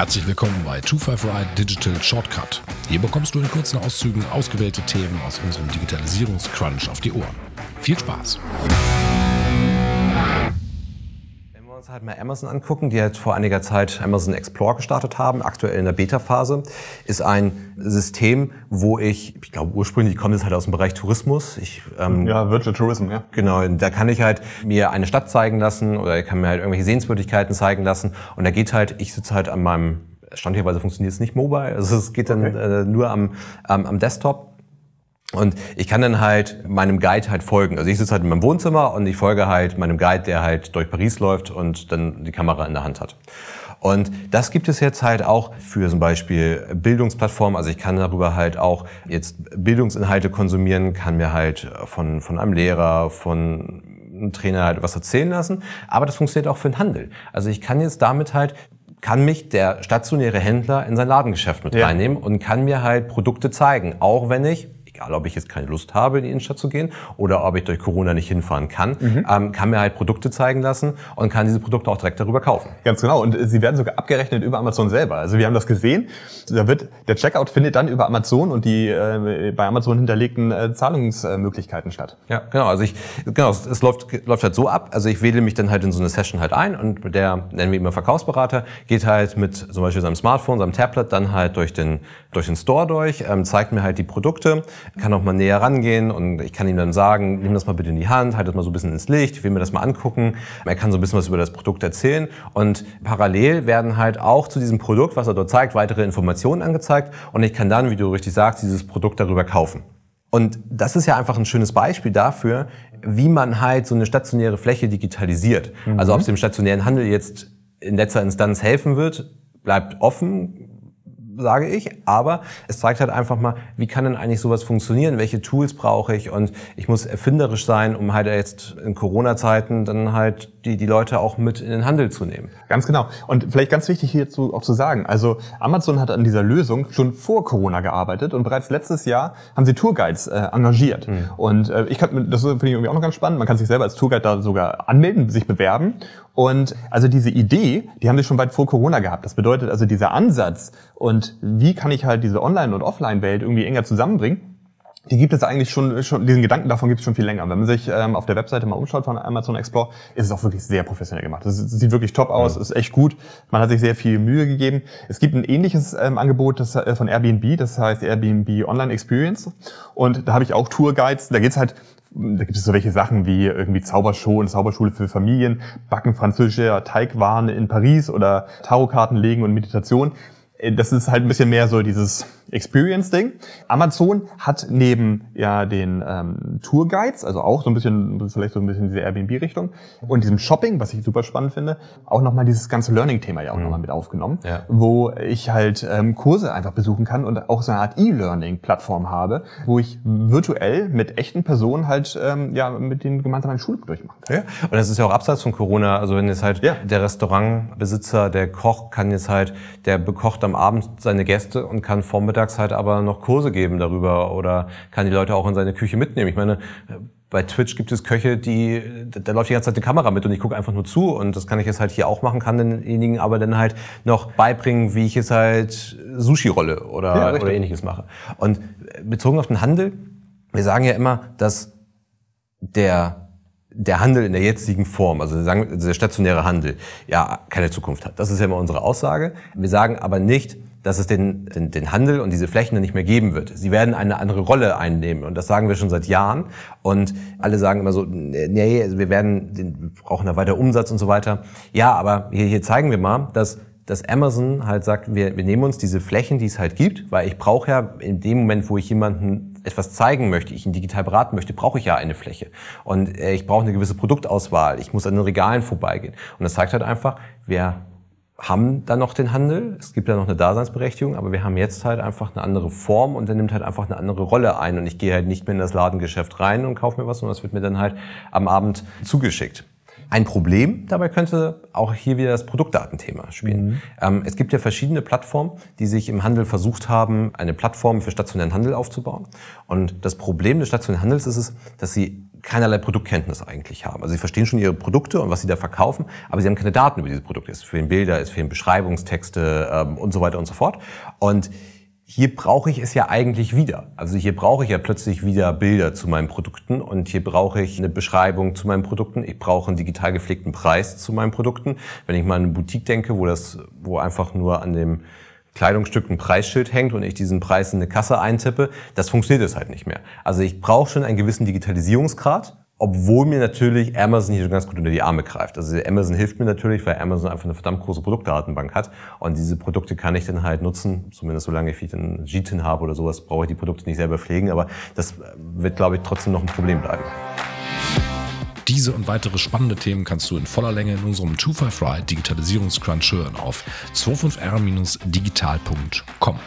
Herzlich willkommen bei 255 Digital Shortcut. Hier bekommst du in kurzen Auszügen ausgewählte Themen aus unserem Digitalisierungscrunch auf die Ohren. Viel Spaß! Uns halt mal Amazon angucken, die halt vor einiger Zeit Amazon Explore gestartet haben, aktuell in der Beta-Phase, ist ein System, wo ich, ich glaube ursprünglich kommt es halt aus dem Bereich Tourismus. Ich, ähm, ja, Virtual Tourism, ja. Genau, da kann ich halt mir eine Stadt zeigen lassen oder ich kann mir halt irgendwelche Sehenswürdigkeiten zeigen lassen und da geht halt, ich sitze halt an meinem Standhierweise funktioniert es nicht mobile, also es geht dann okay. äh, nur am, am, am Desktop und ich kann dann halt meinem Guide halt folgen. Also ich sitze halt in meinem Wohnzimmer und ich folge halt meinem Guide, der halt durch Paris läuft und dann die Kamera in der Hand hat. Und das gibt es jetzt halt auch für zum Beispiel Bildungsplattformen. Also ich kann darüber halt auch jetzt Bildungsinhalte konsumieren, kann mir halt von, von einem Lehrer, von einem Trainer halt was erzählen lassen. Aber das funktioniert auch für den Handel. Also ich kann jetzt damit halt kann mich der stationäre Händler in sein Ladengeschäft mit ja. reinnehmen und kann mir halt Produkte zeigen, auch wenn ich egal ob ich jetzt keine Lust habe, in die Innenstadt zu gehen oder ob ich durch Corona nicht hinfahren kann, mhm. ähm, kann mir halt Produkte zeigen lassen und kann diese Produkte auch direkt darüber kaufen. Ganz genau. Und sie werden sogar abgerechnet über Amazon selber. Also wir haben das gesehen. Da wird, der Checkout findet dann über Amazon und die äh, bei Amazon hinterlegten äh, Zahlungsmöglichkeiten statt. Ja, genau. Also ich, genau, es, es läuft, läuft halt so ab. Also ich wähle mich dann halt in so eine Session halt ein und der, nennen wir immer Verkaufsberater, geht halt mit zum Beispiel seinem Smartphone, seinem Tablet dann halt durch den, durch den Store durch, ähm, zeigt mir halt die Produkte, kann auch mal näher rangehen und ich kann ihm dann sagen, nimm das mal bitte in die Hand, halt das mal so ein bisschen ins Licht, ich will mir das mal angucken. Er kann so ein bisschen was über das Produkt erzählen und parallel werden halt auch zu diesem Produkt, was er dort zeigt, weitere Informationen angezeigt und ich kann dann, wie du richtig sagst, dieses Produkt darüber kaufen. Und das ist ja einfach ein schönes Beispiel dafür, wie man halt so eine stationäre Fläche digitalisiert. Mhm. Also ob es dem stationären Handel jetzt in letzter Instanz helfen wird, bleibt offen sage ich. Aber es zeigt halt einfach mal, wie kann denn eigentlich sowas funktionieren? Welche Tools brauche ich? Und ich muss erfinderisch sein, um halt jetzt in Corona-Zeiten dann halt die, die Leute auch mit in den Handel zu nehmen. Ganz genau. Und vielleicht ganz wichtig hierzu auch zu sagen. Also Amazon hat an dieser Lösung schon vor Corona gearbeitet und bereits letztes Jahr haben sie Tourguides äh, engagiert. Mhm. Und äh, ich kann, das finde ich irgendwie auch noch ganz spannend. Man kann sich selber als Tourguide da sogar anmelden, sich bewerben. Und also diese Idee, die haben sie schon weit vor Corona gehabt. Das bedeutet also dieser Ansatz und wie kann ich halt diese Online- und Offline-Welt irgendwie enger zusammenbringen, die gibt es eigentlich schon, schon diesen Gedanken davon gibt es schon viel länger. Wenn man sich ähm, auf der Webseite mal umschaut von Amazon Explore, ist es auch wirklich sehr professionell gemacht. Es sieht wirklich top aus, mhm. ist echt gut. Man hat sich sehr viel Mühe gegeben. Es gibt ein ähnliches ähm, Angebot das, äh, von Airbnb, das heißt Airbnb Online Experience. Und da habe ich auch Tourguides. Da geht's halt da gibt es so welche Sachen wie irgendwie Zaubershow und Zauberschule für Familien, Backen französischer Teigwaren in Paris oder Tarotkarten legen und Meditation. Äh, das ist halt ein bisschen mehr so dieses Experience-Ding. Amazon hat neben ja den ähm, Tourguides, also auch so ein bisschen, vielleicht so ein bisschen diese Airbnb-Richtung, und diesem Shopping, was ich super spannend finde, auch nochmal dieses ganze Learning-Thema ja auch mhm. nochmal mit aufgenommen, ja. wo ich halt ähm, Kurse einfach besuchen kann und auch so eine Art E-Learning-Plattform habe, wo ich virtuell mit echten Personen halt ähm, ja mit denen gemeinsam eine Schule durchmachen kann. Ja. Und das ist ja auch abseits von Corona, also wenn jetzt halt ja. der Restaurantbesitzer, der Koch kann jetzt halt, der bekocht am Abend seine Gäste und kann vormittags nachmittags halt aber noch Kurse geben darüber oder kann die Leute auch in seine Küche mitnehmen. Ich meine, bei Twitch gibt es Köche, die, da läuft die ganze Zeit die Kamera mit und ich gucke einfach nur zu und das kann ich jetzt halt hier auch machen, kann denjenigen aber dann halt noch beibringen, wie ich jetzt halt Sushi rolle oder, ja, oder ähnliches mache. Und bezogen auf den Handel, wir sagen ja immer, dass der der Handel in der jetzigen Form, also sagen, der stationäre Handel, ja, keine Zukunft hat. Das ist ja immer unsere Aussage. Wir sagen aber nicht, dass es den, den, den Handel und diese Flächen nicht mehr geben wird. Sie werden eine andere Rolle einnehmen und das sagen wir schon seit Jahren. Und alle sagen immer so, nee, also wir werden, wir brauchen da weiter Umsatz und so weiter. Ja, aber hier, hier zeigen wir mal, dass dass Amazon halt sagt, wir, wir nehmen uns diese Flächen, die es halt gibt, weil ich brauche ja in dem Moment, wo ich jemanden etwas zeigen möchte, ich ihn digital beraten möchte, brauche ich ja eine Fläche. Und äh, ich brauche eine gewisse Produktauswahl, ich muss an den Regalen vorbeigehen. Und das zeigt halt einfach, wir haben dann noch den Handel, es gibt ja noch eine Daseinsberechtigung, aber wir haben jetzt halt einfach eine andere Form und der nimmt halt einfach eine andere Rolle ein und ich gehe halt nicht mehr in das Ladengeschäft rein und kaufe mir was, sondern es wird mir dann halt am Abend zugeschickt. Ein Problem dabei könnte auch hier wieder das Produktdatenthema spielen. Mhm. Ähm, es gibt ja verschiedene Plattformen, die sich im Handel versucht haben, eine Plattform für stationären Handel aufzubauen. Und das Problem des stationären Handels ist es, dass sie keinerlei Produktkenntnis eigentlich haben. Also sie verstehen schon ihre Produkte und was sie da verkaufen, aber sie haben keine Daten über diese Produkte. Es fehlen Bilder, es fehlen Beschreibungstexte ähm, und so weiter und so fort. Und hier brauche ich es ja eigentlich wieder. Also hier brauche ich ja plötzlich wieder Bilder zu meinen Produkten und hier brauche ich eine Beschreibung zu meinen Produkten. Ich brauche einen digital gepflegten Preis zu meinen Produkten. Wenn ich mal an eine Boutique denke, wo das, wo einfach nur an dem Kleidungsstück ein Preisschild hängt und ich diesen Preis in eine Kasse eintippe, das funktioniert es halt nicht mehr. Also ich brauche schon einen gewissen Digitalisierungsgrad, obwohl mir natürlich Amazon hier ganz gut unter die Arme greift. Also Amazon hilft mir natürlich, weil Amazon einfach eine verdammt große Produktdatenbank hat und diese Produkte kann ich dann halt nutzen, zumindest solange ich einen GTIN habe oder sowas, brauche ich die Produkte nicht selber pflegen, aber das wird, glaube ich, trotzdem noch ein Problem bleiben. Diese und weitere spannende Themen kannst du in voller Länge in unserem 255 Digitalisierungscrunch hören auf 25r-digital.com.